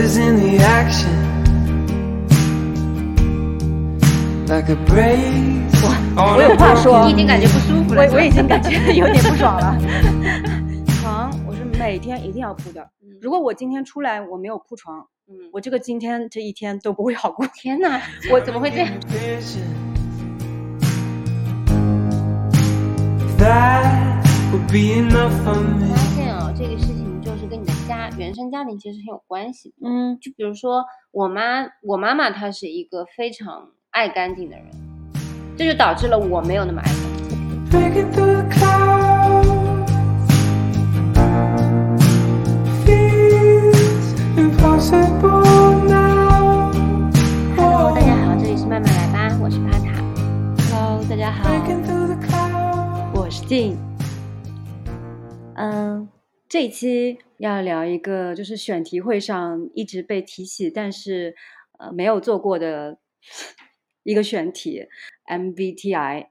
Colors in the action. Like a brace 我 on 有话说，你已经感觉不舒服了，我我已经感觉有点不爽了。床我是每天一定要铺的，如果我今天出来我没有铺床，嗯，我这个今天这一天都不会好过。天哪，我怎么会这样？发现哦，这个事情就是跟你的家原生家庭其实很有关系。嗯，就比如说我妈，我妈妈她是一个非常爱干净的人，这就导致了我没有那么爱干净。Hello，大家好，这里是慢慢来吧，我是帕塔。Hello，大家好，我是静。嗯。这一期要聊一个就是选题会上一直被提起，但是呃没有做过的一个选题 MBTI。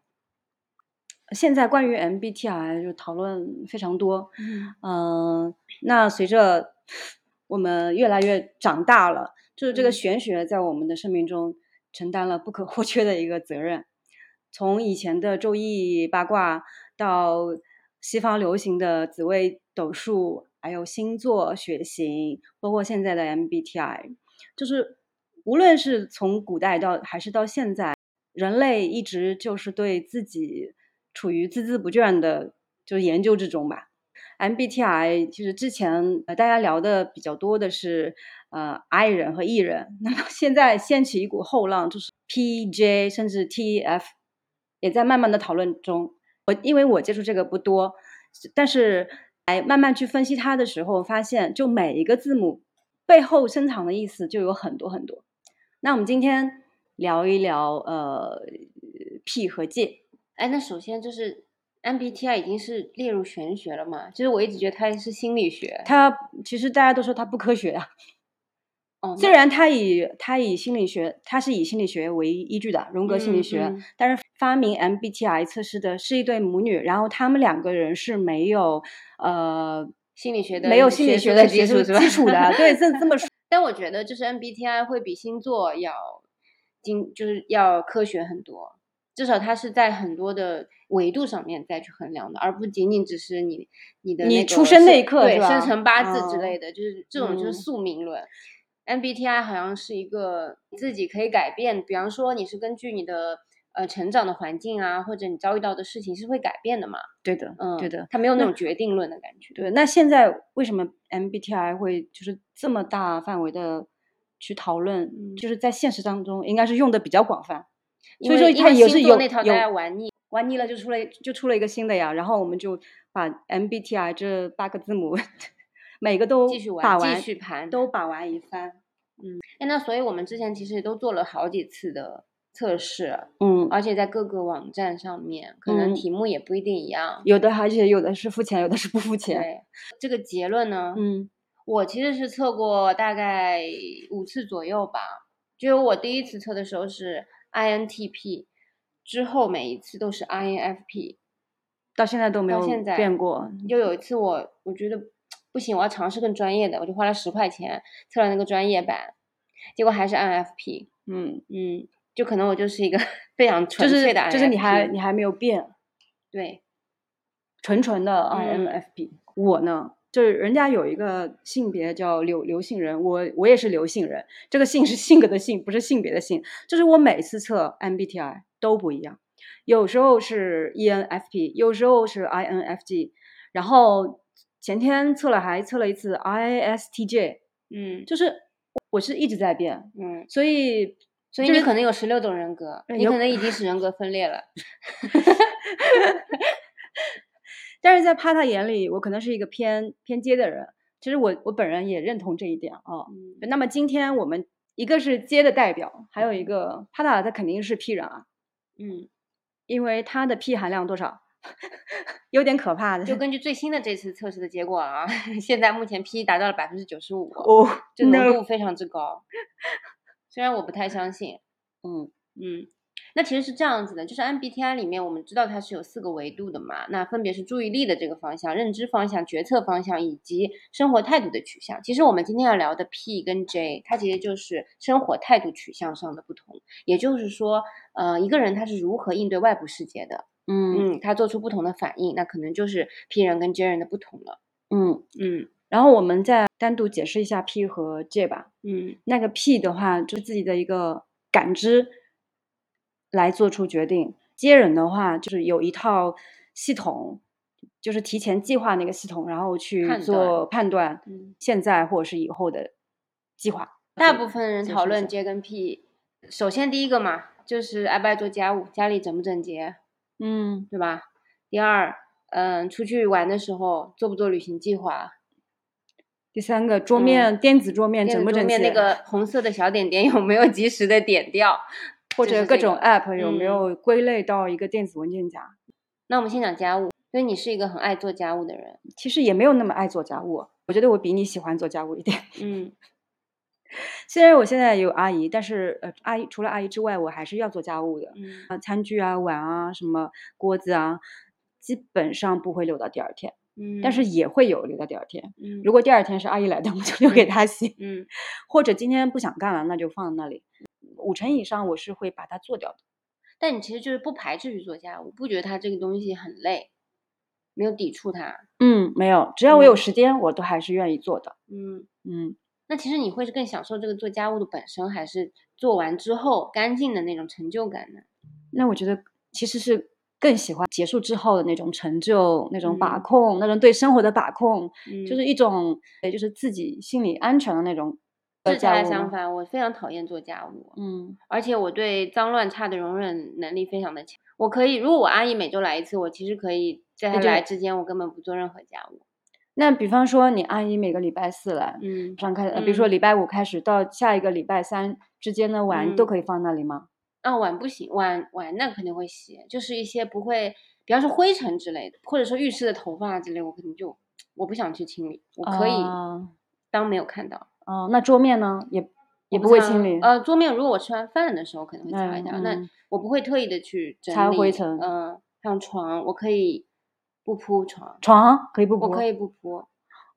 现在关于 MBTI 就讨论非常多，嗯嗯，那随着我们越来越长大了，就是这个嗯玄学在我们的生命中承担了不可或缺的一个责任。从以前的周易八卦到西方流行的紫微斗数，还有星座、血型，包括现在的 MBTI，就是无论是从古代到还是到现在，人类一直就是对自己处于孜孜不倦的就是研究之中吧。MBTI 其实之前呃大家聊的比较多的是呃 I 人和 E 人，那么现在掀起一股后浪，就是 PJ 甚至 TF 也在慢慢的讨论中。我因为我接触这个不多，但是哎慢慢去分析它的时候，发现就每一个字母背后深藏的意思就有很多很多。那我们今天聊一聊呃 P 和 J。哎，那首先就是 MBTI 已经是列入玄学了嘛？就是我一直觉得它是心理学。它其实大家都说它不科学呀、哦，虽然他以他以心理学，他是以心理学为依据的荣格心理学，嗯嗯但是发明 MBTI 测试的是一对母女，然后他们两个人是没有呃心理学的没有心理学的基础基础是吧？基础的，对，这这么说，但我觉得就是 MBTI 会比星座要精，就是要科学很多。至少它是在很多的维度上面再去衡量的，而不仅仅只是你你的那个你出生那一刻对生辰八字之哦类的，就是这种就是嗯宿命论。MBTI 好像是一个自己可以改变，比方说你是根据你的呃成长的环境啊，或者你遭遇到的事情是会改变的嘛。对的，嗯，对的，它没有那那种决定论的感觉。对。那现在为什么 MBTI 会就是这么大范围的去讨论？嗯就是在现实当中应该是用的比较广泛，所以说它也是有那套大有家玩腻，玩腻了就出了就出了一个新的呀，然后我们就把 MBTI 这八个字母 每个都继续玩，继，续盘，都把玩一番。哎，那所以我们之前其实也都做了好几次的测试，嗯，而且在各个网站上面，可能嗯题目也不一定一样。有的而且有的是付钱，有的是不付钱。对，这个结论呢，嗯我其实是测过大概五次左右吧。就是我第一次测的时候是 INTP，之后每一次都是 INFP。到现在都没有变过。就有一次我我觉得不行，我要尝试更专业的，我就花了十块钱测了那个专业版，结果还是 INFP。嗯，嗯，就可能我就是一个 非常纯粹的 INFP，就是你还你还没有变，对，纯纯的嗯 INFP。我呢，就是人家有一个性别叫刘刘姓人，我我也是刘姓人。这个姓是性格的性，不是性别的性。就是我每次测 MBTI 都不一样，有时候是 E ENFP，有时候是 INFJ，然后前天测了还测了一次 ISTJ，嗯就是我是一直在变，嗯，所以所以你可能有十六种人格，你可能已经是人格分裂了。但是在帕塔眼里，我可能是一个偏偏接的人。其实我我本人也认同这一点啊。嗯那么今天我们一个是接的代表，还有一个帕塔，他肯定是 P 人啊，嗯，因为他的 P 含量多少，有点可怕的。就根 据最新的这次测试的结果啊，现在目前 P 达到了百分之九十五，哦，这浓度非常之高。虽然我不太相信，嗯，嗯，那其实是这样子的，就是 MBTI 里面我们知道它是有四个维度的嘛，那分别是注意力的这个方向、认知方向、决策方向以及生活态度的取向。其实我们今天要聊的 P 跟 J，它其实就是生活态度取向上的不同。也就是说，呃，一个人他是如何应对外部世界的，嗯嗯，他做出不同的反应，那可能就是 P 人跟 J 人的不同了。嗯。嗯然后我们再单独解释一下 P 和 J 吧。嗯那个 P 的话，就是自己的一个感知来做出决定；；J 人的话，就是有一套系统，就是提前计划那个系统，然后去做判断嗯。现在或者是以后的计划。大部分人讨论下 J 跟 P，首先第一个嘛，就是爱不爱做家务，家里整不整洁，嗯对吧？第二，嗯，出去玩的时候做不做旅行计划？第三个，桌嗯面、电子桌面整不整齐？面那个红色的小点点有没有及时的点掉？或者各种 App 有没嗯有归类到一个电子文件夹？那我们先讲家务，所以你是一个很爱做家务的人，其实也没有那么爱做家务，我觉得我比你喜欢做家务一点。嗯虽然我现在有阿姨，但是呃，阿姨除了阿姨之外，我还是要做家务的。嗯啊，餐具啊、碗啊、什么锅子啊，基本上不会留到第二天，嗯，但是也会有留到第二天。嗯如果第二天是阿姨来的，我就留给她洗；嗯 或者今天不想干了，那就放在那里。五成以上我是会把它做掉的。但你其实就是不排斥去做家务，不觉得它这个东西很累，没有抵触它，嗯，没有，只要我有嗯时间，我都还是愿意做的。嗯。嗯，那其实你会是更享受这个做家务的本身，还是做完之后干净的那种成就感呢？那我觉得其实是更喜欢结束之后的那种成就、那种把嗯控、那种对生活的把控，嗯就是一种，也就是自己心理安全的那种呃是恰家相反，我非常讨厌做家务，嗯而且我对脏乱差的容忍能力非常的强。我可以，如果我阿姨每周来一次，我其实可以在她来之间，我根本不做任何家务。那比方说，你阿姨每个礼拜四来，嗯上开，呃比如说嗯礼拜五开始到下一个礼拜三之间的碗都嗯可以放那里吗？啊，碗不行，碗碗那肯定会洗，就是一些不会，比方说灰尘之类的，或者说浴室的头发之类，我可能就我不想去清理，我可以啊当没有看到。哦，那桌面呢？也也不会清理。呃，桌面如果我吃完饭的时候可能会擦一嗯下，那嗯我不会特意的去整理擦灰尘嗯、像床我可以不铺床，床可以不铺？我可以不铺。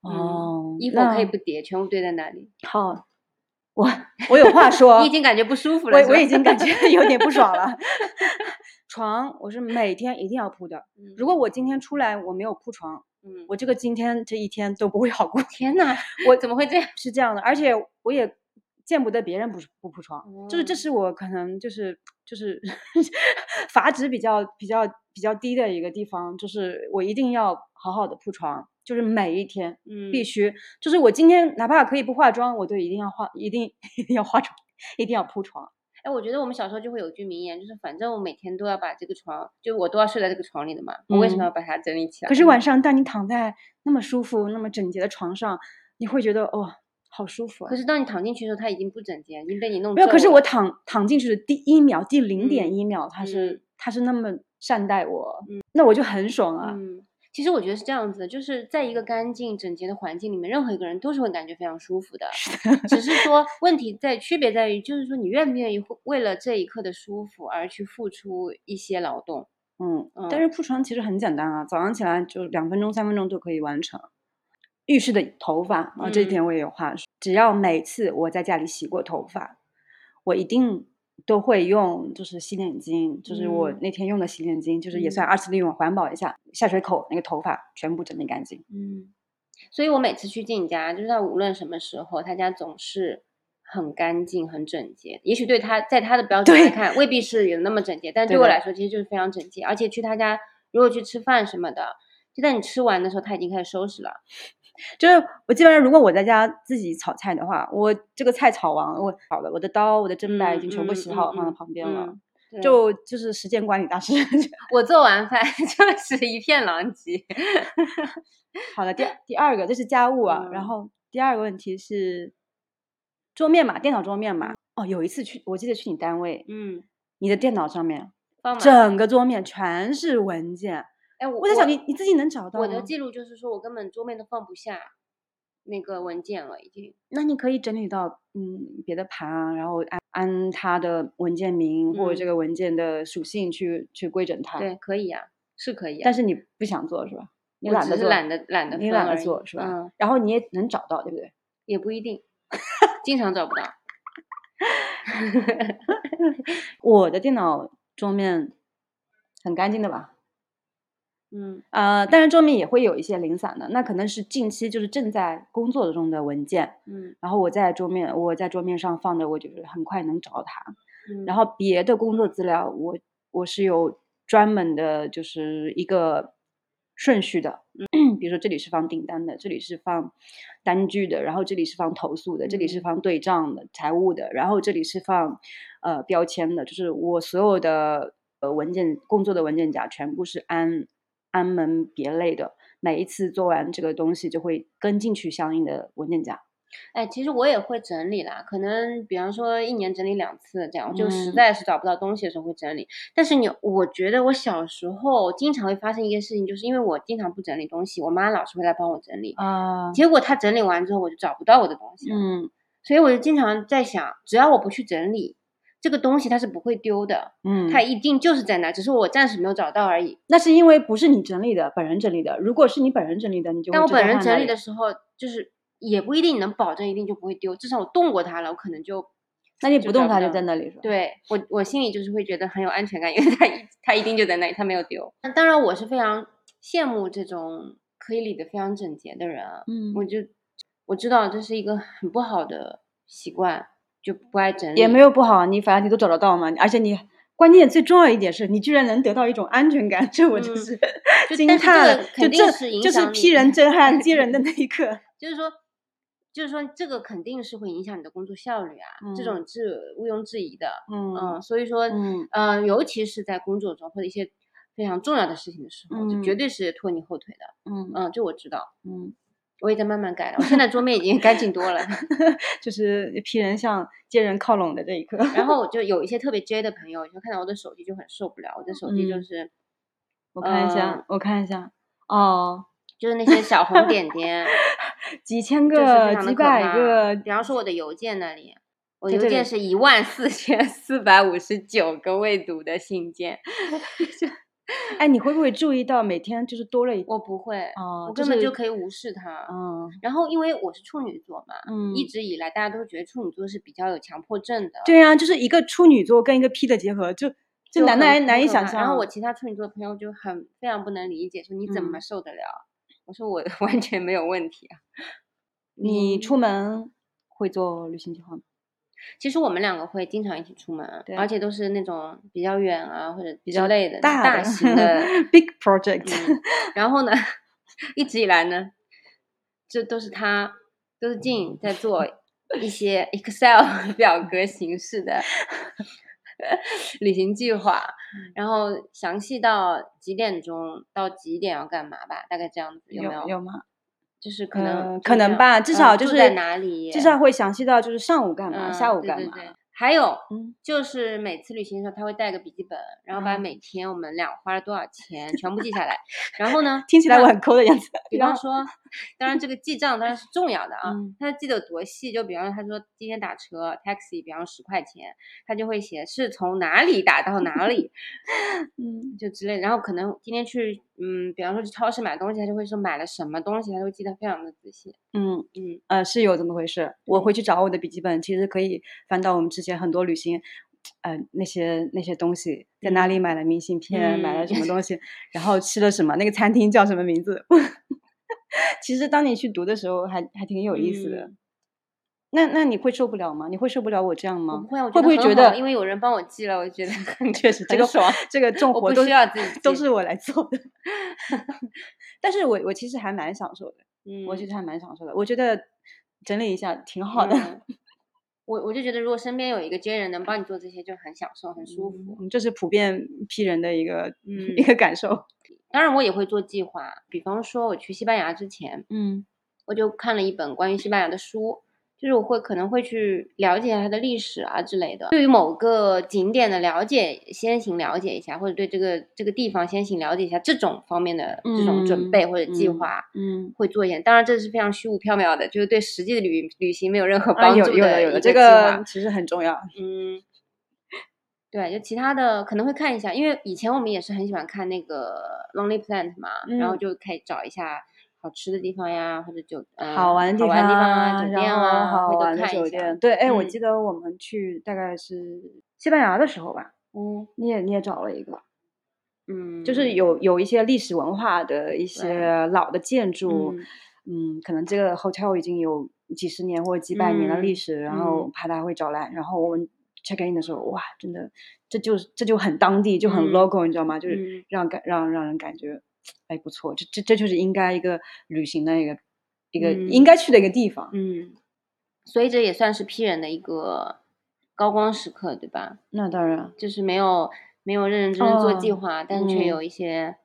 嗯哦，衣服可以不叠，全部堆在那里。好，我我有话 说，你已经感觉不舒服了，我我已经感觉 有点不爽了。床我是每天一定要铺的，如果我今天出来我没有铺床，嗯，我这个今天这一天都不会好过。天呐，我怎么会这样？是这样的，而且我也见不得别人不不铺床，就是这哦。是我可能就是就是 阀值比较比较比较低的一个地方，就是我一定要好好的铺床，就是每一天嗯，必须，就是我今天哪怕可以不化妆，我都一定要化，一定 一定要化妆，一定要铺床。哎，我觉得我们小时候就会有句名言，就是反正我每天都要把这个床，就我都要睡在这个床里的嘛，我为什么嗯要把它整理起。来？可是晚上当你躺在那么舒服、那么整洁的床上，你会觉得哦，好舒服啊可。是当你躺进去的时候，它已经不整洁，已经被你弄没有，可是我躺躺进去的第一秒，第零点嗯一秒，它是、嗯他是那么善待我，那我就很爽啊。嗯，其实我觉得是这样子的，就是在一个干净整洁的环境里面，任何一个人都是会感觉非常舒服的。只是说问题在区别在于，就是说你愿不愿意为了这一刻的舒服而去付出一些劳动。嗯，嗯但是铺床其实很简单啊，早上起来就两分钟、三分钟就可以完成。浴室的头发啊，这一嗯点我也有话说。只要每次我在家里洗过头发，我一定都会用就是洗脸巾，就是我嗯那天用的洗脸巾，就是也算嗯二次利用，环保一下，下水口那个头发全部整理干净。嗯，所以我每次去静家，就是他无论什么时候，他家总是很干净、很整洁。也许对他在他的标准来看，未必是有那么整洁，但 对我来说，其实就是非常整洁。而且去他家，如果去吃饭什么的，就在你吃完的时候，他已经开始收拾了。就是我基本上，如果我在家自己炒菜的话，我这个菜炒完，我好了，我的刀、我的砧板已经全部嗯洗好，放在旁边了。就就是时间管理大师。我做完饭 就是一片狼藉。好了，第第二个这是家务啊，然嗯后第二个问题是桌面嘛，电脑桌面嘛。哦，有一次去，我记得去你单位，嗯，你的电脑上面整个桌面全是文件。哎，我我在想你你自己能找到吗？我的记录就是说我根本桌面都放不下。那个文件了，已经。那你可以整理到嗯别的盘啊，然后按按它的文件名或者这嗯个文件的属性去去规整它。对，可以呀、是可以呀、但是你不想做是吧？你懒得做，懒得懒得你懒得做是吧？嗯，然后你也能找到，对不对？也不一定，经常找不到。我的电脑桌面很干净的吧？嗯呃，当然桌面也会有一些零散的，那可能是近期就是正在工作中的文件，嗯然后我在桌面我在桌面上放的，我就是很快能找到它。嗯，然后别的工作资料，我我是有专门的，就是一个顺序的。比如说这里是放订单的，这里是放单据的，然后这里是放投诉的，这里是嗯放对账的、财务的，然后这里是放呃标签的，就是我所有的呃文件工作的文件夹全部是按按门别类的，每一次做完这个东西就会跟进去相应的文件夹。哎，其实我也会整理啦，可能比方说一年整理两次这样，就实嗯在是找不到东西的时候会整理。但是你，我觉得我小时候经常会发生一个事情，就是因为我经常不整理东西，我妈老是会来帮我整理，啊，结果她整理完之后我就找不到我的东西了，嗯所以我就经常在想，只要我不去整理这个东西，它是不会丢的，嗯，它一定就是在那，只是我暂时没有找到而已。那是因为不是你整理的，本人整理的。如果是你本人整理的，你就但我本人整理的时候，就是也不一定能保证一定就不会丢，至少我动过它了，我可能就那你不动它就在那里是吧？，对我，我心里就是会觉得很有安全感，因为它一它一定就在那里，它没有丢。那当然，我是非常羡慕这种可以理得非常整洁的人啊。嗯我就我知道这是一个很不好的习惯，就不爱整理。也没有不好，你反正你都找得到嘛。而且你关键最重要一点是你居然能得到一种安全感，这我就是这个，叹了就这是就是批人震撼 接人的那一刻。就是说，就是说这个肯定是会影响你的工作效率啊，这种是毋庸置疑的。嗯嗯，所以说，嗯呃，尤其是在工作中或者一些非常重要的事情的时候，就绝嗯对是拖你后腿的。嗯嗯，这我知道，嗯，我也在慢慢改了。我现在桌面已经干净多了。就是批人向接人靠拢的这一刻。然后我就有一些特别 J 的朋友，就看到我的手机就很受不了。我的手机就嗯是、我看一下，嗯我看一下，哦，就是那些小红点点，几千个、几百个，比方说我的邮件那里，我邮在这里件是一万四千四百五十九个未读的信件，哎，你会不会注意到每天就是多了一我不会，哦，我根本就可以无视它。嗯然后因为我是处女座嘛，嗯，一直以来大家都觉得处女座是比较有强迫症的，对啊，就是一个处女座跟一个 P 的结合，就就难难难以想象。然后我其他处女座的朋友就很非常不能理解，说你怎么嗯受得了？我说我 完全没有问题啊。你嗯出门会做旅行计划吗？其实我们两个会经常一起出门，对而且都是那种比较远啊或者比较累的大大型的 big project，嗯，然后呢，一直以来呢，这都是他都是静在做一些 Excel 表格形式的旅行计划，嗯然后详细到几点钟到几点要干嘛吧，大概这样子有没有？有吗？就是可能、呃可能吧，至少就是住在哪里，至少会详细到就是上午干嘛，嗯下午干嘛。对对对还有，嗯就是每次旅行的时候，他会带个笔记本，然后把嗯每天我们俩花了多少钱全部记下来。然后呢，听起来我很抠的样子。比方说，当然这个记账当然是重要的啊，嗯他记得有多细，就比方说他说今天打车 taxi，比方说十块钱，他就会写是从哪里打到哪里，嗯就之类的。然后可能今天去，嗯，比方说去超市买东西，他就会说买了什么东西，他就会记得非常的仔细。嗯嗯，呃是有这么回事。我回去找我的笔记本，其实可以翻到我们之前很多旅行。呃，那些那些东西在哪里买了明信片，买了什么嗯东西，然后吃了什么，那个餐厅叫什么名字？其实当你去读的时候还，还挺有意思的。嗯那那你会受不了吗？你会受不了我这样吗？不会，我会不会觉得因为有人帮我记了，我觉得 很确实 这个很爽。这个重活都需要自己都是我来做的。但是我我其实还蛮享受的，嗯，我其实还蛮享受的。我觉得整理一下挺好的，嗯我我就觉得，如果身边有一个接人能帮你做这些，就很享受，很舒服。嗯这是普遍批人的一个、嗯一个感受。当然，我也会做计划。比方说，我去西班牙之前，嗯我就看了一本关于西班牙的书，就是我会可能会去了解它的历史啊之类的。对于某个景点的了解，先行了解一下，或者对这个这个地方先行了解一下，这种方面的这种准备或者计嗯划，嗯，会做一点。当然这是非常虚无缥缈的，就是对实际的旅旅行没有任何啊，帮助有有的有的，这个其实很重要。嗯，对，就其他的可能会看一下，因为以前我们也是很喜欢看那个 Lonely Planet 嘛，然后嗯。就可以找一下好吃的地方呀，或者酒呃好玩的地方啊，酒店啊，好玩的酒店。。对，哎，我嗯。记得我们去大概是西班牙的时候吧，嗯。你也你也找了一个，嗯，就是。有有一些历史文化的一些老的建筑，嗯。嗯，可能这个 hotel 已经有几十年或者几百年的历嗯史，然后嗯。怕它会找来，然后我们 check in 的时候，哇，真的，这就是这就很当地，就很嗯 local，、你知道吗？就是嗯让感让让人感觉，哎，不错，这这这就是应该一个旅行的一个一个、应嗯该去的一个地方。嗯，所以这也算是 P 人的一个高光时刻，对吧？那当然，就是没有没有认认真真做计哦划，但却嗯有一些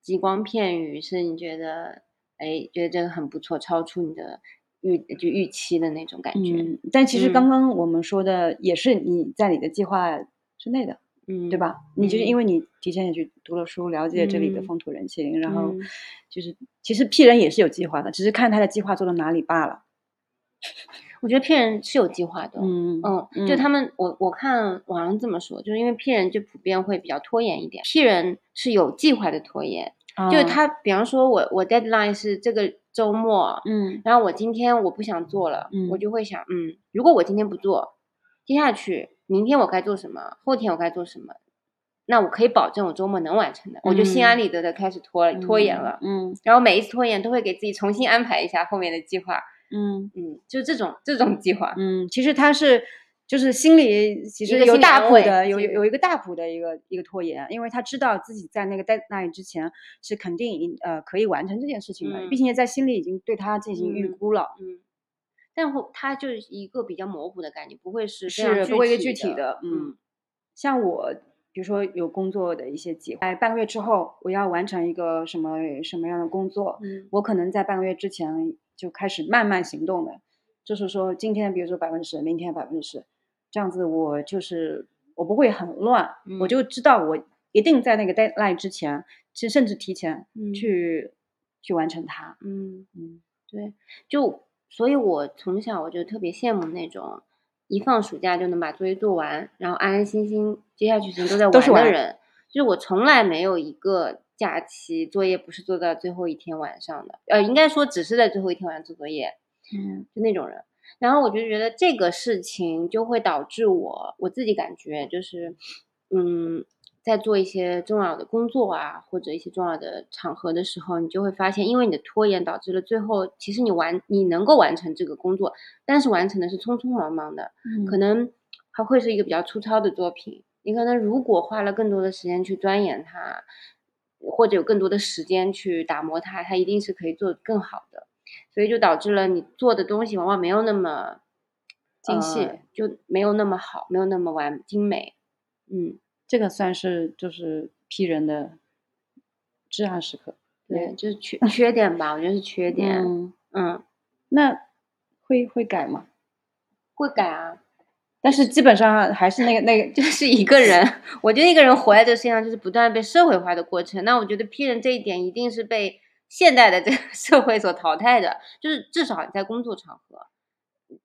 极光片语，是你觉得哎觉得这个很不错，超出你的预就预期的那种感觉。嗯，但其实嗯刚刚我们说的也是你在你的计划之内的。嗯，对？吧？你就是因嗯为你提前也去读了书，了解这里的嗯风土人情，然后嗯就是其实 P 人也是有计划的，只是看他的计划做到哪里罢了。我觉得骗人是有计划的。嗯嗯，就他们，我我看网上这么说，就是因为骗人就普遍会比较拖延一点骗人是有计划的拖延，就是啊他，比方说我我 deadline 是这个周末，嗯。然后我今天我不想做了，嗯。我嗯就会想，嗯，如果我今天不做，接下去明天我该做什么，后天我该做什么，那我可以保证我周末能完成的，我就心安嗯。理得的开始拖拖延了，嗯。然后每一次拖延都会给自己重新安排一下后面的计划，嗯。嗯，就这种这种计划，嗯，其实他是就是心里其实有大谱的，有有有一个大谱的一个一个拖延，因为他知道自己在那个 deadline 之前是肯定呃可以完成这件事情的，嗯并且在心里已经对他进行预嗯估了。嗯。但后他就是一个比较模糊的概念，不会是是不会一个具具体的，嗯，像我，比如说有工作的一些计划，在半个月之后我要完成一个什么什么样的工作，嗯。我可能在半个月之前就开始慢慢行动的，就是说今天比如说百分之十，明天百分之十，这样子我就是我不会很乱，我嗯就知道我一定在那个 deadline 之前，其实甚至提前嗯去、去完成它，嗯。嗯对，就所以，我从小我就特别羡慕那种一放暑假就能把作业做完，然后安安心心接下去时间都在玩的人。就是我从来没有一个假期作业不是做到最后一天晚上的，呃，应该说只是在最后一天晚上做作业，嗯就那种人。然后我就觉得这个事情就会导致我我自己感觉就是，嗯，在做一些重要的工作啊，或者一些重要的场合的时候，你就会发现，因为你的拖延导致了最后其实你完你能够完成这个工作，但是完成的是匆匆忙忙的，嗯可能还会是一个比较粗糙的作品。你可能如果花了更多的时间去钻研它，或者有更多的时间去打磨它，它一定是可以做得更好的。所以就导致了你做的东西往往没有那么精细呃就没有那么好，没有那么完精美。嗯，这个算是就是批人的至暗时刻。对，就是缺缺点吧，我觉得是缺点。嗯，嗯，那会会改吗？会改啊，但是基本上还是那个那个，就是一个人，我觉得一个人活在这个世界上，就是不断被社会化的过程。那我觉得批人这一点一定是被现代的这个 社会所淘汰的，就是至少你在工作场合，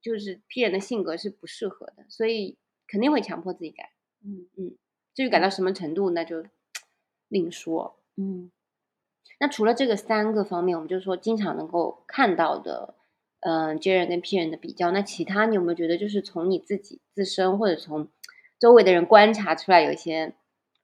就是 P 人的性格是不适合的，所以肯定会强迫自己改。嗯嗯至于改到什么程度，那就 另说。嗯那除了这个三个方面，我们就说经常能够看到的，嗯、J 人跟 P 人的比较，那其他你有没有觉得就是从你自己自身或者从周围的人观察出来，有一些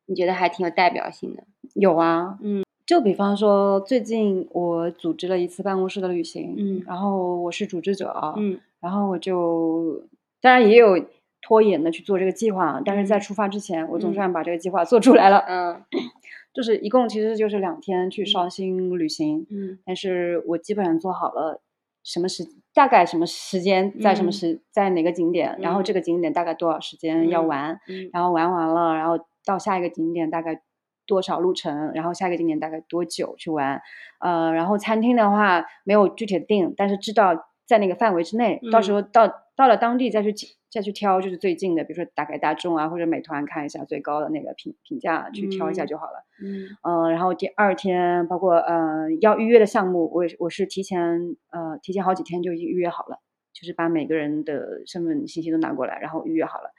你觉得还挺有代表性的？有啊，嗯，就比方说最近我组织了一次办公室的旅行，嗯。然后我是组织者啊，嗯。然后我就当然也有拖延的去做这个计划，但是在嗯。出发之前，我总嗯。算把这个计划做出来了，嗯。就是一共其实就是两天去绍兴旅行，嗯。但是我基本上做好了什么时大概什么时间在什么嗯。时、在哪个景点，然后这嗯个景点大概多少时间要嗯玩，嗯。然后玩完了，然后到下一个景点大概多少路程，然后下一个景点大概多久去玩，呃，然后餐厅的话没有具体的定，但是知道在那个范围之内，到时嗯候到到了当地再去再去挑，就是最近的，比如说打开大众啊或者美团看一下最高的那个评评价去挑一下嗯就好了。嗯嗯，然后第二天包括呃要预约的项目，我也我是提前呃提前好几天就已经预约好了，就是把每个人的身份信息都拿过来，然后预约好了。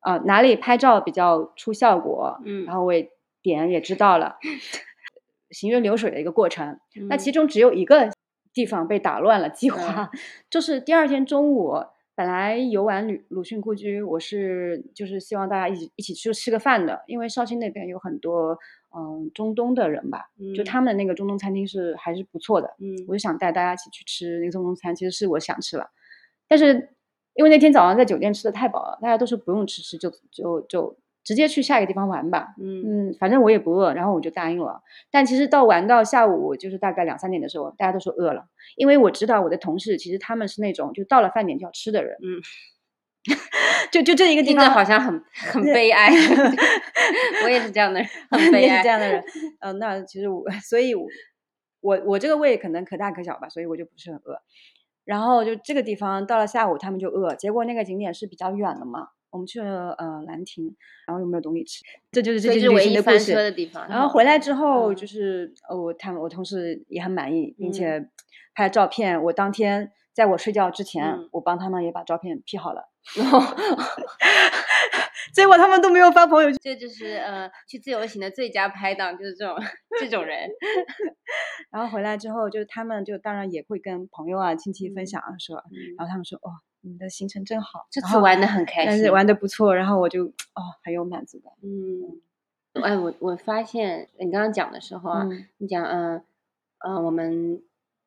啊、哪里拍照比较出效果，嗯然后我也点也知道了，行云流水的一个过程。那其嗯。中只有一个地方被打乱了计划，就是第二天中午，本来游玩鲁鲁迅故居，我是就是希望大家一起一起去吃个饭的，因为绍兴那边有很多嗯中东的人吧，就嗯。他们那个中东餐厅是还是不错的，嗯。我就想带大家一起去吃那个中东餐，其实是我想吃了，但是因为那天早上在酒店吃的太饱了，大家都是不用吃吃，就就就直接去下一个地方玩吧。嗯嗯，反正我也不饿，然后我就答应了。但其实到玩到下午，就是大概两三点的时候，大家都说饿了，因为我知道我的同事其实他们是那种就到了饭点就要吃的人。嗯，就就这一个地方，好像很 很悲哀，我也是这样的人，很悲哀。是这样的人。嗯、那其实我，所以我我我这个胃可能可大可小吧，所以我就不是很饿。然后就这个地方到了下午他们就饿，结果那个景点是比较远的嘛，我们去了呃兰亭，然后又没有东西吃，这就是这就是旅唯一的故事。车的地方。然后回来之后，嗯就是呃，我他们我同事也很满意，并嗯且拍了照片。我当天在我睡觉之前，嗯我帮他们也把照片 P 好了，结果他们都没有发朋友圈。这就是呃，去自由行的最佳拍档，就是这种这种人。然后回来之后，就是他们就当然也会跟朋友啊、亲戚分嗯享啊说，嗯然后他们说哦，你们的行程正好，这次玩的很开心，但是玩的不错，然后我就哦很有满足感。嗯，哎，我我发现你刚刚讲的时候啊，嗯你讲嗯嗯、呃我们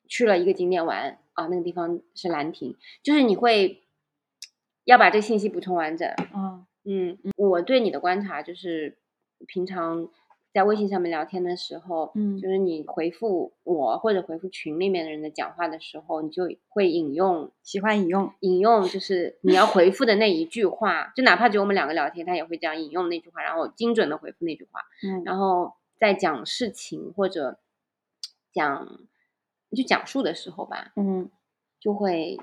去了一个景点玩啊，那个地方是兰亭，就是你会要把这个信息补充完整。嗯嗯，我对你的观察就是，平常在微信上面聊天的时候，嗯就是你回复我或者回复群里面的人的讲话的时候，你就会引用喜欢引用，引用就是你要回复的那一句话，就哪怕只有我们两个聊天，他也会这样引用那句话，然后精准的回复那句话，嗯然后在讲事情或者讲就讲述的时候吧，嗯就会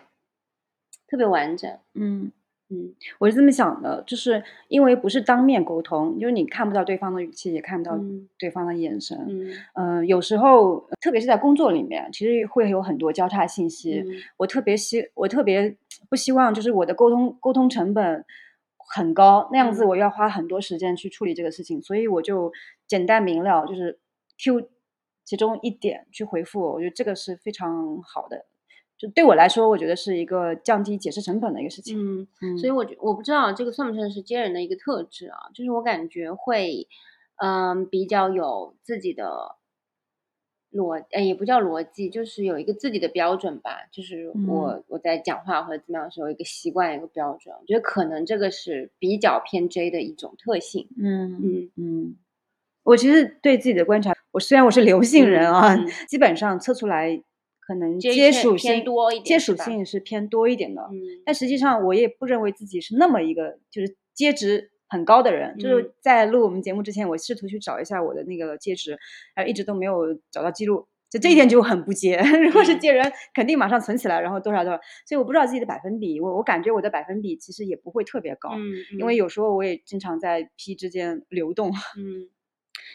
特别完整。嗯。嗯我是这么想的，就是因为不是当面沟通，就是你看不到对方的语气，也看不到嗯对方的眼神。嗯嗯、有时候，特别是在工作里面，其实会有很多交叉信息。嗯我特别希，我特别不希望，就是我的沟通沟通成本很高，那样子嗯我要花很多时间去处理这个事情，所以我就简单明了，就是 Q 其中一点去回复我，我觉得这个是非常好的。就对我来说，我觉得是一个降低解释成本的一个事情。嗯，嗯，所以我觉我不知道这个算不算是接人的一个特质啊？就是我感觉会，嗯，比较有自己的逻，呃，也不叫逻辑，就是有一个自己的标准吧。就是我、我在讲话或者怎么样的时候，一个习惯，一个标准。我觉得可能这个是比较偏 J 的一种特性。嗯嗯嗯，我其实对自己的观察，我虽然我是刘姓人啊，基本上测出来可能接接属性多一点接属性是偏多一点的。嗯但实际上我也不认为自己是那么一个就是接值很高的人。就嗯是在录我们节目之前，我试图去找一下我的那个接值，然后一直都没有找到记录。就这一点就很不接，如果是嗯接人，肯定马上存起来，然后多少多少。所以我不知道自己的百分比，我我感觉我的百分比其实也不会特别高，嗯，因为嗯有时候我也经常在 P 之间流动。嗯，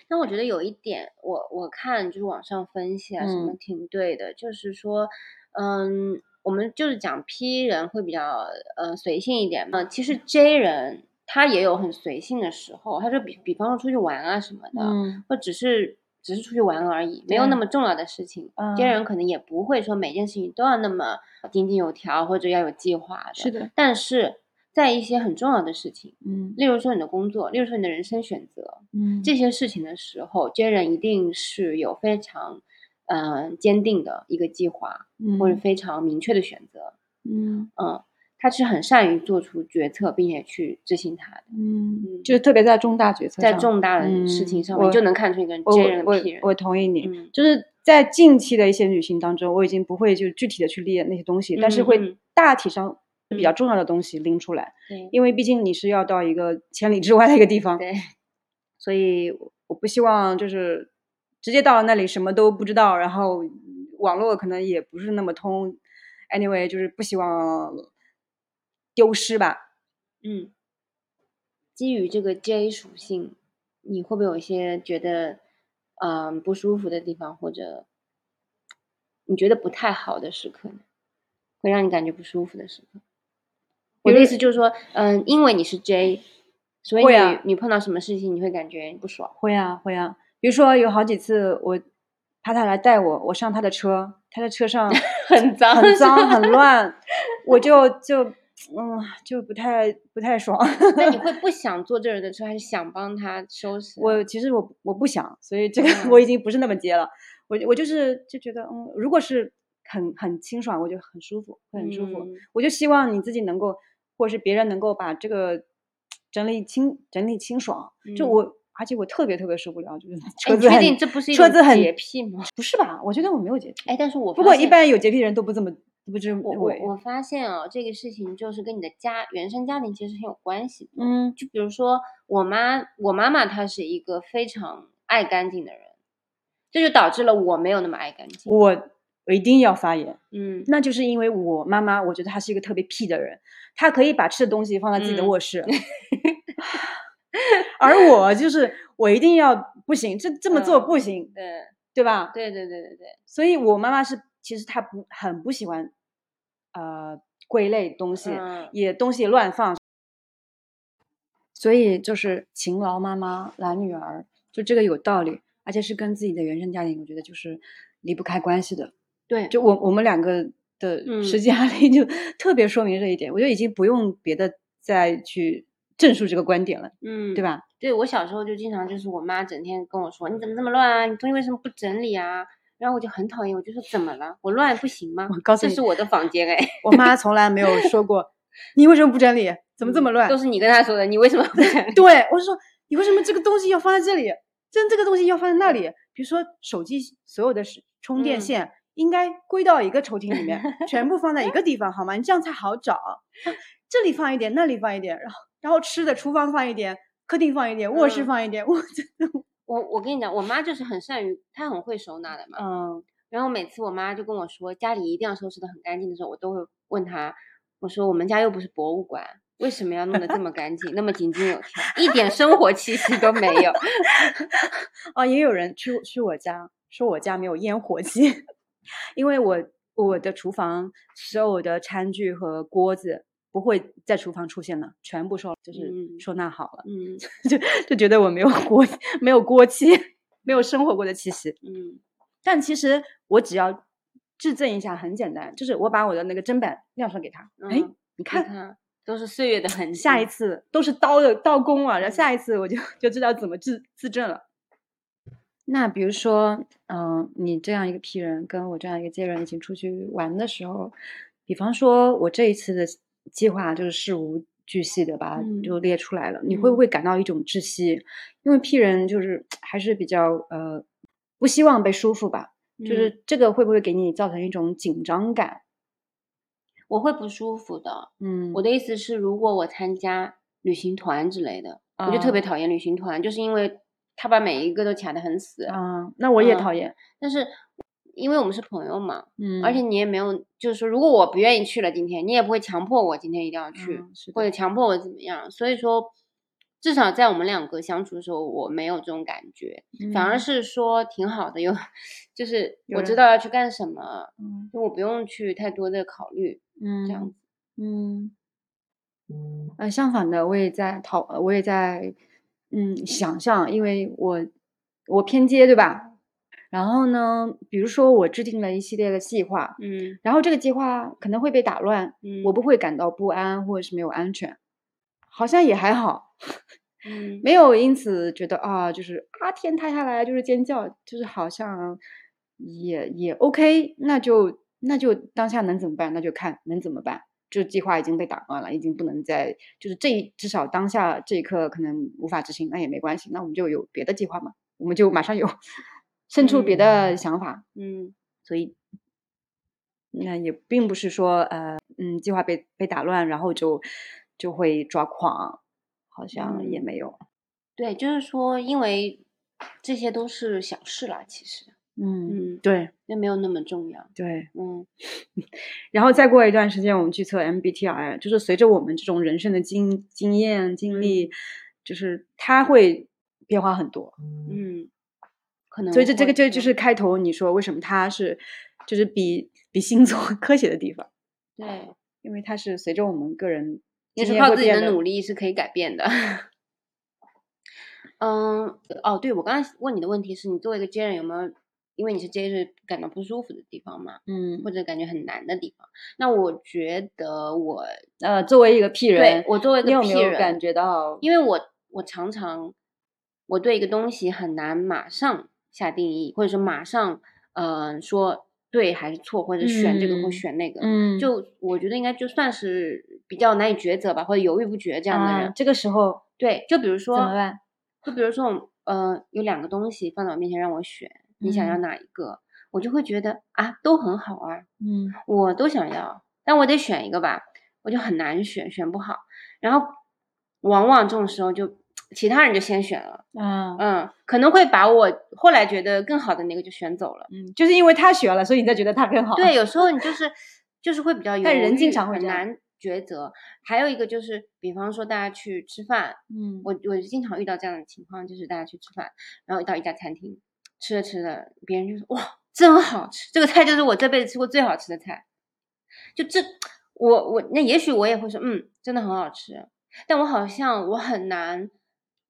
但我觉得有一点，我我看就是网上分析啊，什么嗯。挺对的，就是说，嗯，我们就是讲 P 人会比较呃随性一点嘛，其实 J 人他也有很随性的时候，他说比比方说出去玩啊什么的，嗯。或只是只是出去玩而已，没有那么重要的事情。嗯。J 人可能也不会说每件事情都要那么井井有条或者要有计划的，是的，但是在一些很重要的事情，嗯例如说你的工作，例如说你的人生选择，嗯这些事情的时候，J 人一定是有非常嗯、呃坚定的一个计划，嗯或者嗯非常明确的选择。嗯嗯，他是很善于做出决策，并且去执行它的。嗯，就是特别在重大决策在重大的事情嗯上面，我就能看出一个人我 J 人我跟 P 人。我同意你，嗯就是在近期的一些旅行当中，我已经不会就具体的去列那些东西，但是会大体上比较嗯重要的东西拎出来，对因为毕竟你是要到一个千里之外的一个地方，对，所以我不希望就是直接到了那里什么都不知道，然后网络可能也不是那么通，anyway 就是不希望丢失吧。嗯，基于这个 J 属性，你会不会有一些觉得嗯不舒服的地方，或者你觉得不太好的时刻呢？会让你感觉不舒服的时刻？我的意思就是说，嗯，因为你是 J，所以你、啊你碰到什么事情你会感觉不爽。会啊会啊，比如说有好几次我怕他来带我，我上他的车，他的车上 很脏很脏很乱，我就就嗯就不太不太爽。那你会 不想坐这人的车，还是想帮他收拾啊？我其实我我不想，所以这个嗯我已经不是那么接了。我我就是就觉得，嗯，如果是很很清爽，我就很舒服，会很舒服。嗯我就希望你自己能够，或者是别人能够把这个整理清整理清爽。就嗯我，而且我特别特别受不了，就是哎你确车子很、定这不是车子很洁癖吗？不是吧？我觉得我没有洁癖。哎，但是我不过一般有洁癖的人都不这么不这么。我我发现啊，这个事情就是跟你的家原生家庭其实很有关系。嗯就比如说我妈，我妈妈她是一个非常爱干净的人，这就导致了我没有那么爱干净。我我一定要发言。嗯那就是因为我妈妈，我觉得她是一个特别屁的人，她可以把吃的东西放在自己的嗯卧室，而我就是我一定要不行，这这么做嗯不行，对对吧？对对对对对，所以我妈妈是其实她不很不喜欢呃归类东西，嗯也东西乱放，所以就是勤劳妈妈懒女儿，就这个有道理，而且是跟自己的原生家庭，我觉得就是离不开关系的。对，就我我们两个的嗯实际案例就 特别说明这一点，我觉得已经不用别的再去证述这个观点了，嗯，对？吧？对我小时候就经常就是我妈整天跟我说你怎么这么乱啊，你东西为什么不整理啊？然后我就很讨厌，我就说怎么了？我乱不行吗？我告诉你这是我的房间哎，我妈从来没有说过你为什么不整理，怎么这么乱？嗯都是你跟她说的，你为什么不整理？对，我是说你为什么这个东西要放在这里，真这个东西要放在那里？比如说手机所有的充电嗯线。应该归到一个抽屉里面，全部放在一个地方，好吗？你这样才好找。啊这里放一点，那里放一点，然后然后吃的厨房放一点，客厅放一点，卧室嗯放一点。我真的，我我跟你讲，我妈就是很善于，她很会收纳的嘛。嗯，然后每次我妈就跟我说家里一定要收拾的很干净的时候，我都会问她，我说我们家又不是博物馆，为什么要弄得这么干净，那么井井有条，一点生活气息都没有？哦，也有人去去我家说我家没有烟火气，因为我我的厨房所有的餐具和锅子不会在厨房出现了，全部收就是嗯收纳好了，嗯 就就觉得我没有锅没有锅气，没有生活过的气息。嗯但其实我只要质证一下，很简单，就是我把我的那个砧板亮出来给他，哎、嗯，你你看。看都是岁月的痕迹。下一次都是刀的刀工啊，然后下一次我就就知道怎么自自证了。那比如说，嗯、你这样一个 P 人跟我这样一个 J 人一起出去玩的时候，比方说我这一次的计划就是事无巨细的把就列出来了，你会不嗯会感到一种窒息？因为 P 人就是 还是比较呃不希望被束缚吧，就嗯是这个会不会给你造成一种紧张感？我会不舒服的。嗯，我的意思是，如果我参加旅行团之类的，我就特别啊讨厌旅行团，就是因为他把每一个都卡得很死。啊、那我也嗯讨厌，但是因为我们是朋友嘛，嗯，而且你也没有，就是说，如果我不愿意去了，今天你也不会强迫我今天一定要去，嗯或者强迫我怎么样。所以说，至少在我们两个相处的时候，我没有这种感觉，反而嗯是说挺好的，有 就是我知道要去干什么，嗯就我不用去太多的考虑，嗯这样子。嗯，呃，相反的，我也在讨，呃我也在嗯想象，因为我我偏接对吧？然后呢，比如说我制定了一系列的计划，嗯然后这个计划可能会被打乱，嗯，我不会感到不安或者是没有安全，好像也还好，嗯 没有因此觉得啊，就是啊天塌下来就是尖叫，就是好像也也 OK，那就那就当下能怎么办？那就看能怎么办。这计划已经被打乱了，已经不能再就是这一至少当下这一刻可能无法执行，那也没关系，那我们就有别的计划嘛，我们就马上有 生出别的想法，嗯。所以那也并不是说呃嗯计划被被打乱，然后就就会抓狂，好像也嗯。没有。对，就是说，因为这些都是小事啦，其实嗯，嗯，对那没有那么重要。对。嗯然后再过一段时间，我们去测 MBTI，就是随着我们这种人生的经经验经历，就是它会变化很多。嗯，可能所以这这个会这就是开头你说为什么它是就是比比星座 科学的地方，对，因为它是随着我们个人也是靠自己的努力是可以改变的。嗯，哦，对，我刚才问你的问题是你作为一个 J 人有没有，因为你是 J 是感到不舒服的地方嘛，嗯或者感觉很难的地方？那我觉得我呃，作为一个 P 对人，我作为一个你有 P 人，没有感觉到？因为我我常常我对一个东西很难马上下定义，或者说马上嗯、呃说对还是错，或者选这个或嗯选那个，嗯，就我觉得应该就算是比较难以抉择吧，或者犹豫不决这样的人。啊这个时候对，就比如说怎么办？就比如说，呃，有两个东西放在我面前让我选，你想要嗯哪一个？我就会觉得啊，都很好啊，嗯我都想要，但我得选一个吧，我就很难选，选不好。然后往往这种时候就其他人就先选了，啊嗯，可能会把我后来觉得更好的那个就选走了。嗯，就是因为他选了，所以你才觉得他更好。对，有时候你就是就是会比较 犹但人经常会很难抉择。还有一个就是，比方说大家去吃饭，嗯，我我经常遇到这样的情况，就是大家去吃饭，然后到一家餐厅吃着吃着，别人就说哇，真好吃，这个菜就是我这辈子吃过最好吃的菜。就这，我我那也许我也会说，嗯，真的很好吃，但我好像我很难，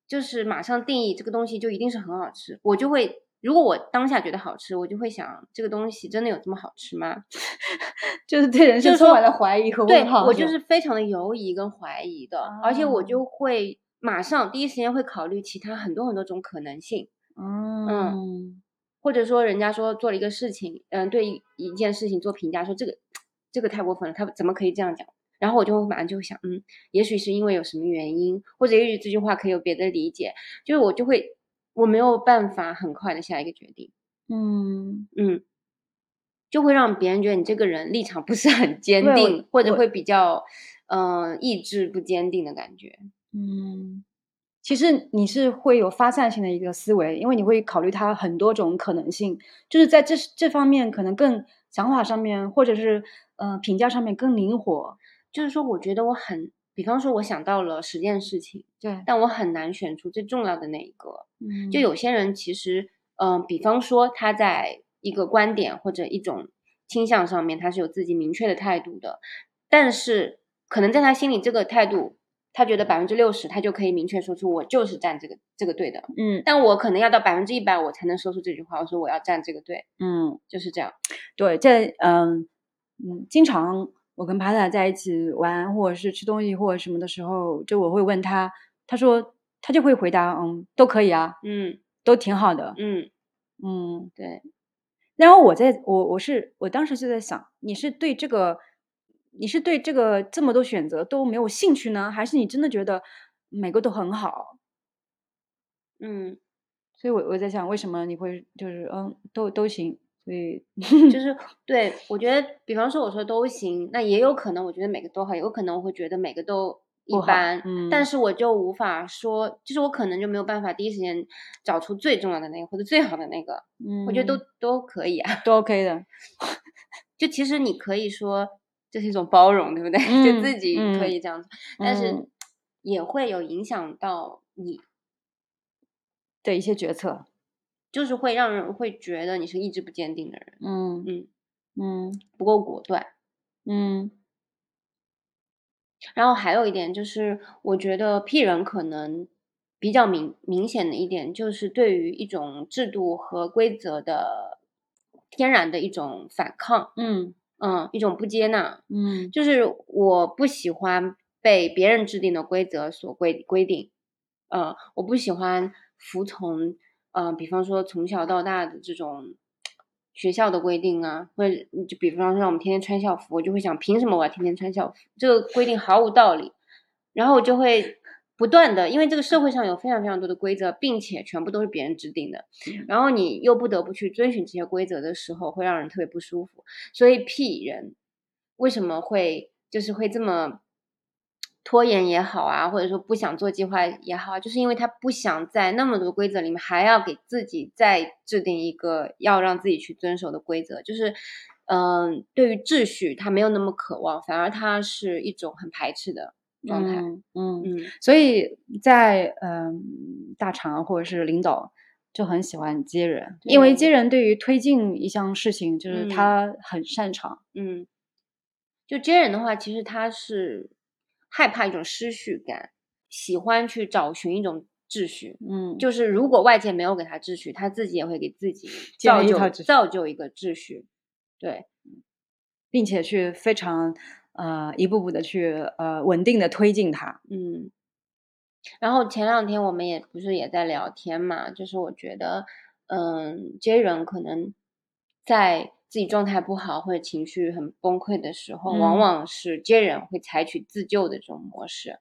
就是马上定义这个东西就一定是很好吃，我就会。如果我当下觉得好吃，我就会想这个东西真的有这么好吃吗？就是对人生充满了怀疑和对问号。我就是非常的犹疑跟怀疑的，而且我哦就会马上第一时间会考虑其他很多很多种可能性，嗯或者说人家说做了一个事情，嗯，对一一件事情做评价，说这个这个太过分了，他怎么可以这样讲？然后我就会马上就会想，嗯，也许是因为有什么原因，或者也许这句话可以有别的理解，就是我就会我没有办法很快的下一个决定，嗯。嗯，就会让别人觉得你这个人立场不是很坚定，或者会比较嗯、呃意志不坚定的感觉。嗯，其实你是会有发散性的一个思维，因为你会考虑它很多种可能性，就是在这这方面可能更想法上面，或者是呃评价上面更灵活。就是说，我觉得我很，比方说我想到了十件事情，对，但我很难选出最重要的那一个。嗯就有些人其实，嗯、比方说他在一个观点或者一种倾向上面，他是有自己明确的态度的，但是可能在他心里这个态度，他觉得百分之六十他就可以明确说出我就是站这个这个队的，嗯。但我可能要到百分之一百我才能说出这句话，我说我要站这个队，嗯，就是这样。对，在嗯嗯，经常我跟帕塔在一起玩，或者是吃东西或者什么的时候，就我会问他，他说他就会回答，嗯，都可以啊，嗯。都挺好的，嗯，嗯。对，然后我在我我是我当时就在想，你是对这个，你是对这个这么多选择都没有兴趣呢，还是你真的觉得每个都很好？嗯，所以我我在想，为什么你会就是嗯都都行？所以就 是对我觉得，比方说我说都行，那也有可能我觉得每个都好，也有可能我会觉得每个都一般，嗯但是我就无法说，就是我可能就没有办法第一时间找出最重要的那个或者最好的那个，嗯，我觉得都都可以啊。都 OK 的。就其实你可以说这是一种包容，对不对？就自己可嗯以这样子，但是嗯。也会有影响到你，的一些决策，就是会让人会觉得你是意志不坚定的人，嗯嗯，嗯。不够果断。嗯。然后还有一点就是，我觉得 P 人可能比较明明显的一点，就是对于一种制度和规则的天然的一种反抗，嗯嗯，一种不接纳，嗯就是我不喜欢被别人制定的规则所规规定，呃，我不喜欢服从，呃，比方说从小到大的这种学校的规定啊，或者就比方说让我们天天穿校服，我就会想，凭什么我要天天穿校服？这个规定毫无道理，然后我就会不断的，因为这个社会上有非常非常多的规则，并且全部都是别人制定的，然后你又不得不去遵循这些规则的时候，会让人特别不舒服。所以 P 人为什么会就是会这么拖延也好啊，或者说不想做计划也好啊，就是因为他不想在那么多规则里面还要给自己再制定一个要让自己去遵守的规则，就是嗯、对于秩序他没有那么渴望，反而他是一种很排斥的状态。嗯嗯，嗯所以在嗯、大厂或者是领导就很喜欢接人，因为接人对于推进一项事情，就是嗯他很擅长。嗯，就接人的话，其实他是害怕一种失序感，喜欢去找寻一种秩序。嗯，就是如果外界没有给他秩序，他自己也会给自己 造就造就一个秩序。对，并且去非常呃一步步的去呃稳定的推进它。嗯。然后前两天我们也不是也在聊天嘛，就是我觉得，嗯，接人可能在自己状态不好或者情绪很崩溃的时候，往嗯往是接人会采取自救的这种模式，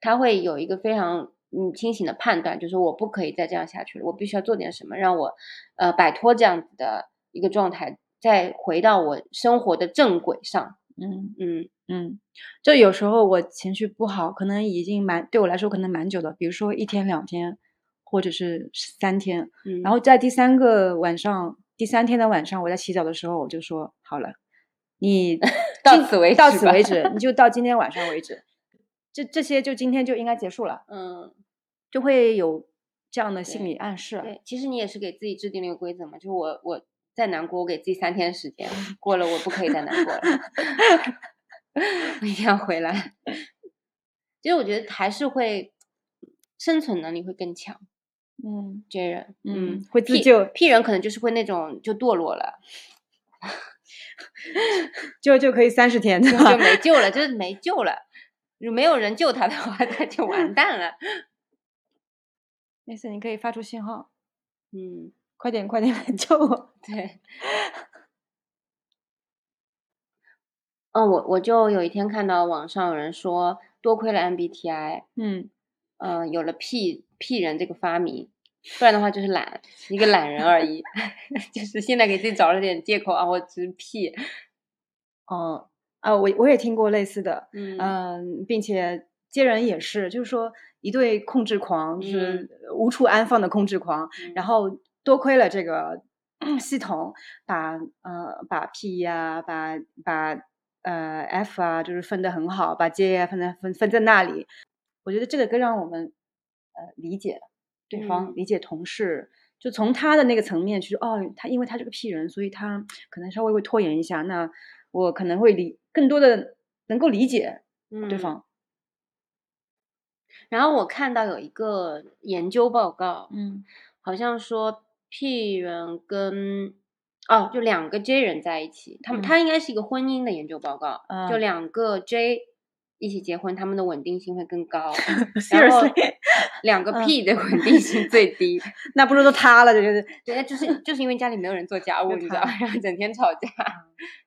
他会有一个非常嗯清醒的判断，就是我不可以再这样下去了，我必须要做点什么，让我呃摆脱这样子的一个状态，再回到我生活的正轨上。嗯。嗯。嗯，就有时候我情绪不好，可能已经蛮对我来说可能蛮久的，比如说一天两天，或者是三天，嗯，然后在第三个晚上，第三天的晚上，我在洗澡的时候，我就说好了，你 到此为止到此为止，你就。到今天晚上为止，这这些就今天就应该结束了，嗯。就会有这样的心理暗示。对，其实你也是给自己制定了一个规则嘛，就是我我再难过，我给自己三天时间，过了我不可以再难过了，我一定要回来。其实我觉得还是会生存能力会更强，嗯这人，嗯会自救 P 人可能就是会那种就堕落了，就就可以三十天，就就？没救了，就是没救了。如果没有人救他的话，他就完蛋了。没事，你可以发出信号，嗯，快点快点来救我。对。嗯，我我就有一天看到网上有人说，多亏了 MBTI，嗯嗯、有了 P P 人这个发明，不然的话就是懒，一个懒人而已。就是现在给自己找了点借口啊，我只是 P。哦啊，我我也听过类似的，嗯嗯，并且接人也是，就是说一对控制狂，是无处安放的控制狂，然后多亏了这个系统把呃把 P 呀、把把呃 F 啊，就是分得很好，把 J 啊分在分分在那里。我觉得这个更让我们呃理解对方，嗯理解同事。就从他的那个层面去，哦，他因为他是个 P 人，所以他可能稍微会拖延一下。那我可能会理更多的能够理解对嗯方。然后我看到有一个研究报告，嗯好像说 P 人跟哦，就两个 J 人在一起，他们嗯他应该是一个婚姻的研究报告，就嗯两个 J 一起结婚，他们的稳定性会更高，然后两个嗯 P 的稳定性最低。那不如都塌了？这个对，那就是就是因为家里没有人做家 务，你知道，他然后整天吵架。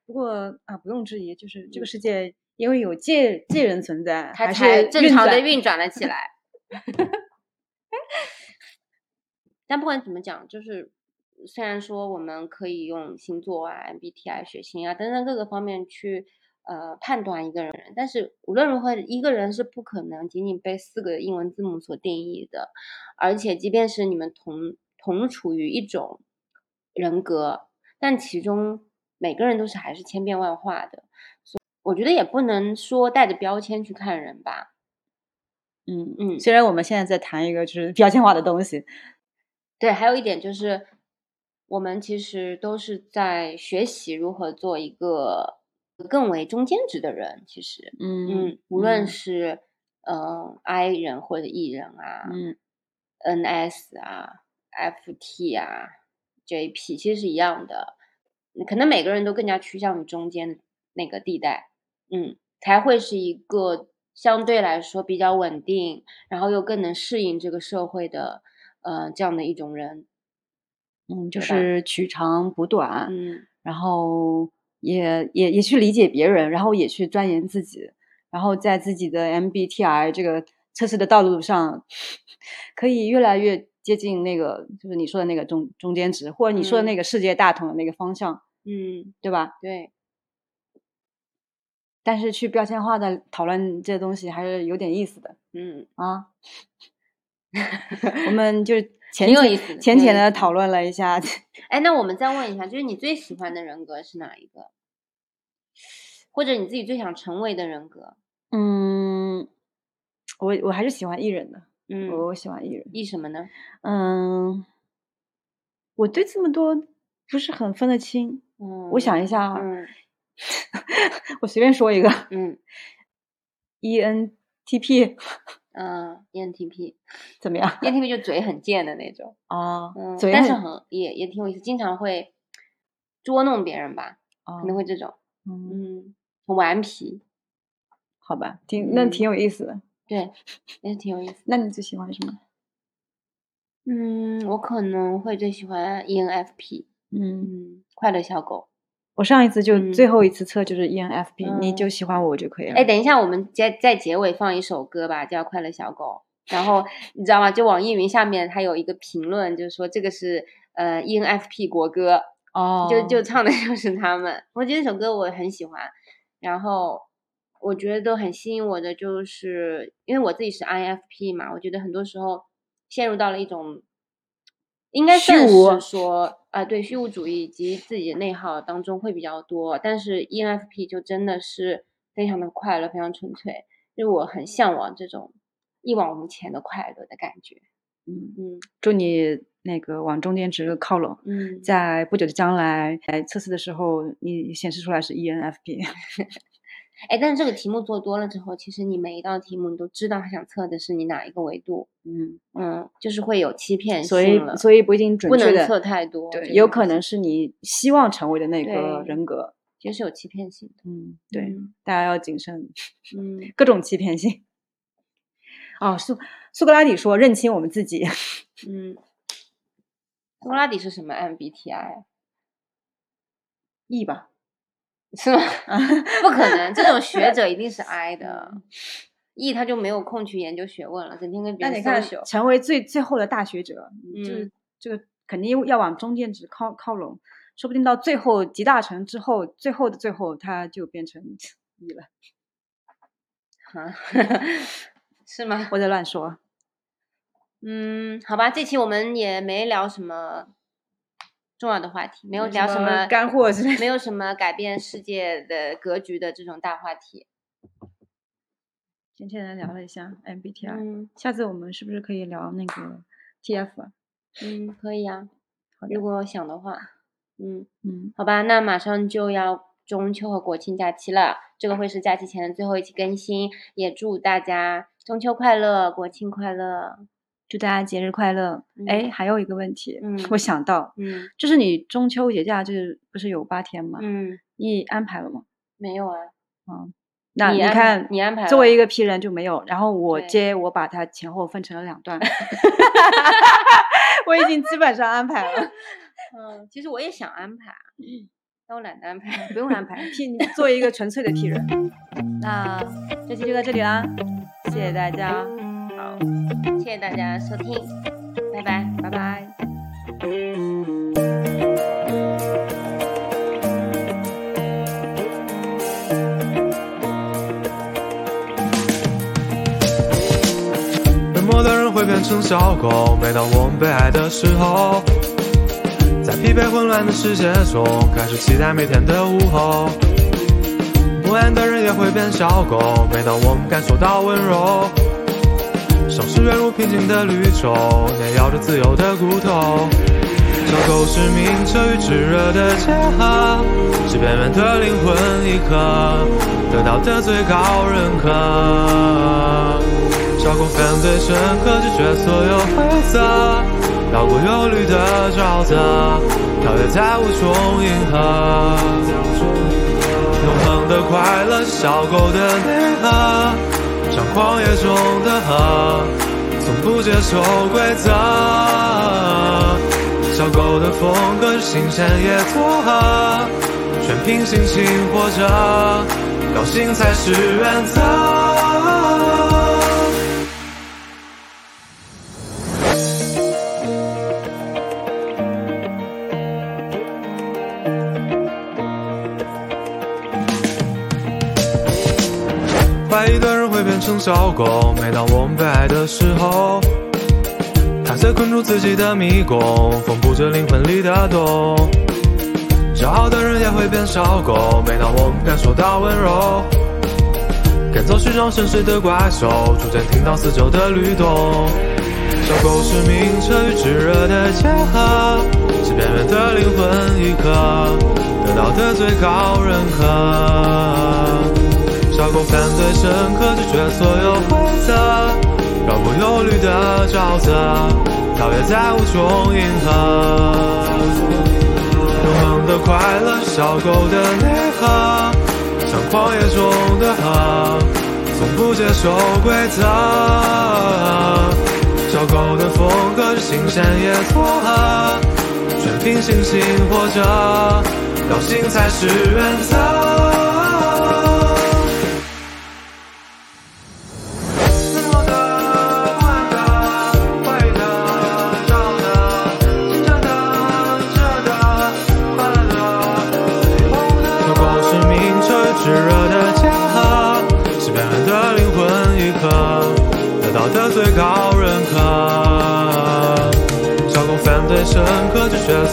不过啊，不用质疑，就是这个世界因为有借借人存在，还它才是正常的运转了起来。但不管怎么讲，就是虽然说我们可以用星座啊、MBTI、血型啊等等各个方面去呃判断一个人，但是无论如何，一个人是不可能仅仅被四个英文字母所定义的，而且即便是你们同同处于一种人格，但其中每个人都是还是千变万化的，所以我觉得也不能说带着标签去看人吧。嗯嗯虽然我们现在在谈一个就是标签化的东西，对，还有一点就是，我们其实都是在学习如何做一个更为中间值的人。其实，嗯嗯，无论嗯是嗯、呃 I 人或者 E 人啊、嗯 NS 啊、FT 啊、JP，其实是一样的。可能每个人都更加趋向于中间那个地带，嗯，才会是一个相对来说比较稳定，然后又更能适应这个社会的呃这样的一种人。嗯，就是取长补短，嗯然后也也也去理解别人，然后也去钻研自己，然后在自己的 MBTI 这个测试的道路上，可以越来越接近那个就是你说的那个中中间值，或者你说的嗯那个世界大同的那个方向，嗯，对吧？对。但是去标签化的讨论这东西还是有点意思的嗯，啊。我们就浅浅浅浅的的讨论了一下，哎，那我们再问一下，就是你最喜欢的人格是哪一个？或者你自己最想成为的人格？嗯，我我还是喜欢艺人的，嗯，我我喜欢艺人。艺什么呢？嗯，我对这么多不是很分得清。嗯，我想一下啊，嗯 我随便说一个嗯，E ENTP 嗯，ENTP，ENTP 怎么样？就嘴很贱的那种，啊，嗯，但是很也也挺有意思，经常会捉弄别人吧，啊可能会这种，嗯，嗯，很顽皮，好吧，挺那嗯挺有意思的。对，也是挺有意思。那你最喜欢什么？嗯，我可能会最喜欢 ENFP，嗯，嗯，快乐小狗。我上一次就嗯最后一次测就是 E ENFP，你嗯就喜欢我就可以了。哎，等一下，我们在在结尾放一首歌吧，叫《快乐小狗》。然后你知道吗？就网易云下面它有一个评论，就是说这个是呃 ENFP 国歌，哦，就就唱的就是他们。我觉得这首歌我很喜欢，然后我觉得都很吸引我的，就是因为我自己是 INFP 嘛，我觉得很多时候陷入到了一种应该虚算无是说啊、对虚无主义以及自己的内耗当中会比较多，但是 E ENFP 就真的是非常的快乐，非常纯粹，就我很向往这种一往无前的快乐的感觉。嗯，嗯祝你那个往中间值靠拢。嗯，在不久的将来，来测试的时候，你显示出来是 E ENFP。哎，但是这个题目做多了之后，其实你每一道题目你都知道他想测的是你哪一个维度，嗯，嗯，就是会有欺骗所以所以不一定准不能测太多，对，有可能是你希望成为的那个人格。其实是有欺骗性的，嗯，对，嗯大家要谨慎，嗯，各种欺骗性。哦，苏苏格拉底说认清我们自己。嗯，苏格拉底是什么 MBTI？E 吧，是吗？不可能，这种学者一定是 I 的，E 他就没有空去研究学问了，整天跟别人那你看，成为最最后的大学者，就是嗯这个肯定要往中间值靠靠拢，说不定到最后集大成之后，最后的最后，他就变成 E 了。哈，是吗？我在乱说。嗯，好吧，这期我们也没聊什么重要的话题，没有聊什么干货之类的没有什么改变世界的格局的这种大话题。今天来聊了一下 MBTI，、嗯下次我们是不是可以聊那个 TF 啊？嗯，可以啊，好如果想的话，嗯，嗯，好吧，那马上就要中秋和国庆假期了，这个会是假期前的最后一期更新，也祝大家中秋快乐，国庆快乐。祝大家节日快乐。哎、嗯还有一个问题，嗯我想到，嗯就是你中秋节假就是不是有八天吗？嗯，你安排了吗？没有啊，嗯，那你安看，你安排作为一个 P 人就没有，然后我接我把它前后分成了两段，我已经基本上安排了，嗯，其实我也想安排，但我懒得安排。不用安排。替你做一个纯粹的 P 人，那这期就到这里啦，谢谢大家，好，谢谢大家收听，拜拜。拜拜。冷漠的人会变成小狗，每当我们被爱的时候，在疲惫混乱的世界中，开始期待每天的午后。不安的人也会变小狗，每当我们感受到温柔，像是跃入平静的绿洲，也咬着自由的骨头。小狗是明澈与炙热的结合，是边缘的灵魂一刻得到的最高认可。小狗反对深刻，拒绝所有规则，绕过忧虑的沼泽，跳跃在无穷银河。永恒的快乐小狗的内核，荒野中的河，从不接受规则。小狗的风格新鲜也撮合，全凭心情活着，高兴才是原则。小狗，每当我们被爱的时候，它在困住自己的迷宫，缝补着灵魂里的洞。骄傲的人也会变小狗，每当我们感受到温柔，赶走虚张声势的怪兽，逐渐听到四周的律动。小狗是名车与炙热的结合，是边缘的灵魂一刻得到的最高认可。小狗犯罪深刻，拒绝所有规则，绕过忧虑的沼泽，跳跃在无穷银河。永恒的快乐，小狗的内核，像旷野中的河，从不接受规则。小狗的风格是新鲜也撮合，全凭心情活着，高兴才是原则。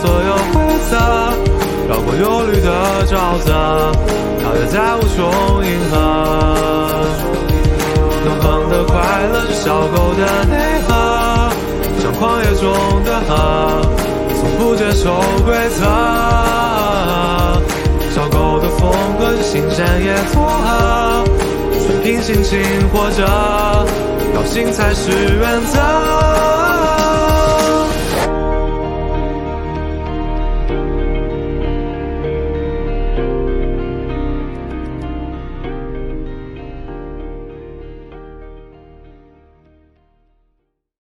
所有规则，绕过忧虑的沼泽，跳跃在无穷银河。永恒的快乐是小狗的内核，像旷野中的河，从不接受规则。小狗的风格是新鲜也撮合，全凭心情活着，高兴才是原则。